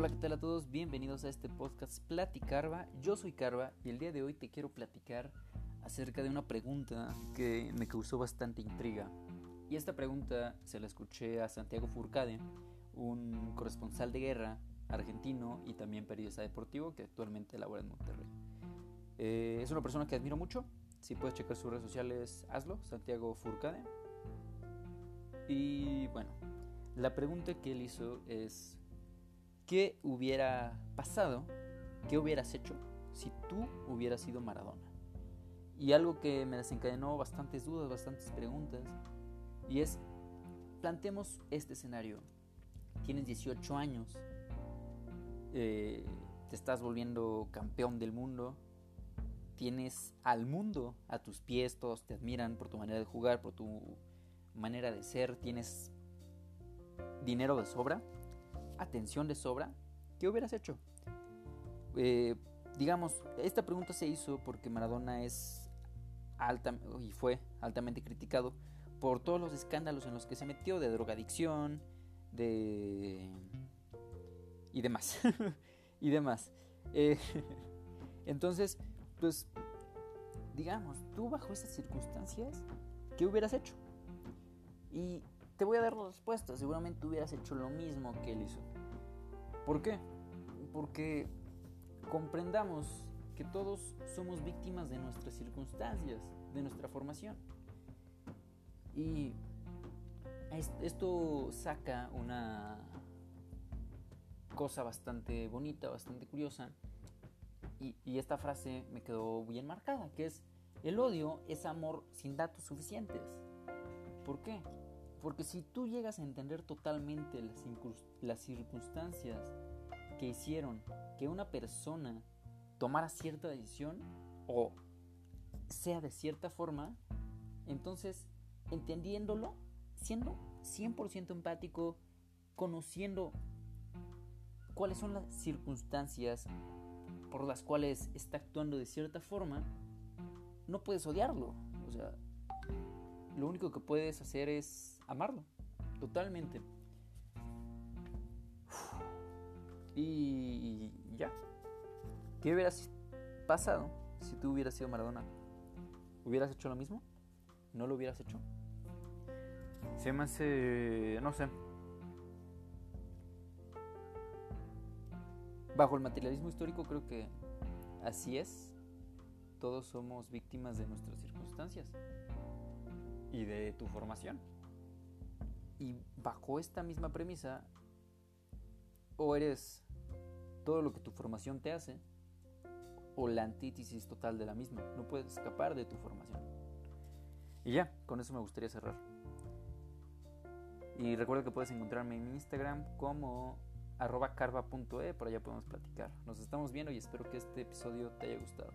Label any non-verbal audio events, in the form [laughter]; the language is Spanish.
Hola, ¿qué tal a todos? Bienvenidos a este podcast Platicarva. Yo soy Carva y el día de hoy te quiero platicar acerca de una pregunta que me causó bastante intriga. Y esta pregunta se la escuché a Santiago Furcade, un corresponsal de guerra argentino y también periodista deportivo que actualmente labora en Monterrey. Eh, es una persona que admiro mucho. Si puedes checar sus redes sociales, hazlo, Santiago Furcade. Y bueno, la pregunta que él hizo es ¿Qué hubiera pasado? ¿Qué hubieras hecho si tú hubieras sido Maradona? Y algo que me desencadenó bastantes dudas, bastantes preguntas, y es, planteemos este escenario. Tienes 18 años, eh, te estás volviendo campeón del mundo, tienes al mundo a tus pies, todos te admiran por tu manera de jugar, por tu manera de ser, tienes dinero de sobra atención de sobra, ¿qué hubieras hecho? Eh, digamos, esta pregunta se hizo porque Maradona es alta y fue altamente criticado por todos los escándalos en los que se metió de drogadicción, de y demás [laughs] y demás. Eh, [laughs] entonces, pues, digamos, tú bajo esas circunstancias, ¿qué hubieras hecho? Y te voy a dar la respuesta. Seguramente hubieras hecho lo mismo que él hizo. ¿Por qué? Porque comprendamos que todos somos víctimas de nuestras circunstancias, de nuestra formación. Y esto saca una cosa bastante bonita, bastante curiosa. Y, esta frase me quedó bien marcada, que es, el odio es amor sin datos suficientes. ¿Por qué? Porque si tú llegas a entender totalmente las, circunstancias que hicieron que una persona tomara cierta decisión o sea de cierta forma, entonces entendiéndolo, siendo 100% empático, conociendo cuáles son las circunstancias por las cuales está actuando de cierta forma, no puedes odiarlo. O sea, lo único que puedes hacer es amarlo, totalmente. Y ya. ¿Qué hubieras pasado si tú hubieras sido Maradona? ¿Hubieras hecho lo mismo? ¿No lo hubieras hecho? Se me hace... no sé. Bajo el materialismo histórico creo que así es. Todos somos víctimas de nuestras circunstancias y de tu formación. Y bajo esta misma premisa, o eres todo lo que tu formación te hace, o la antítesis total de la misma. No puedes escapar de tu formación. Y ya, con eso me gustaría cerrar. Y recuerda que puedes encontrarme en Instagram como arroba carva.e, por allá podemos platicar. Nos estamos viendo y espero que este episodio te haya gustado.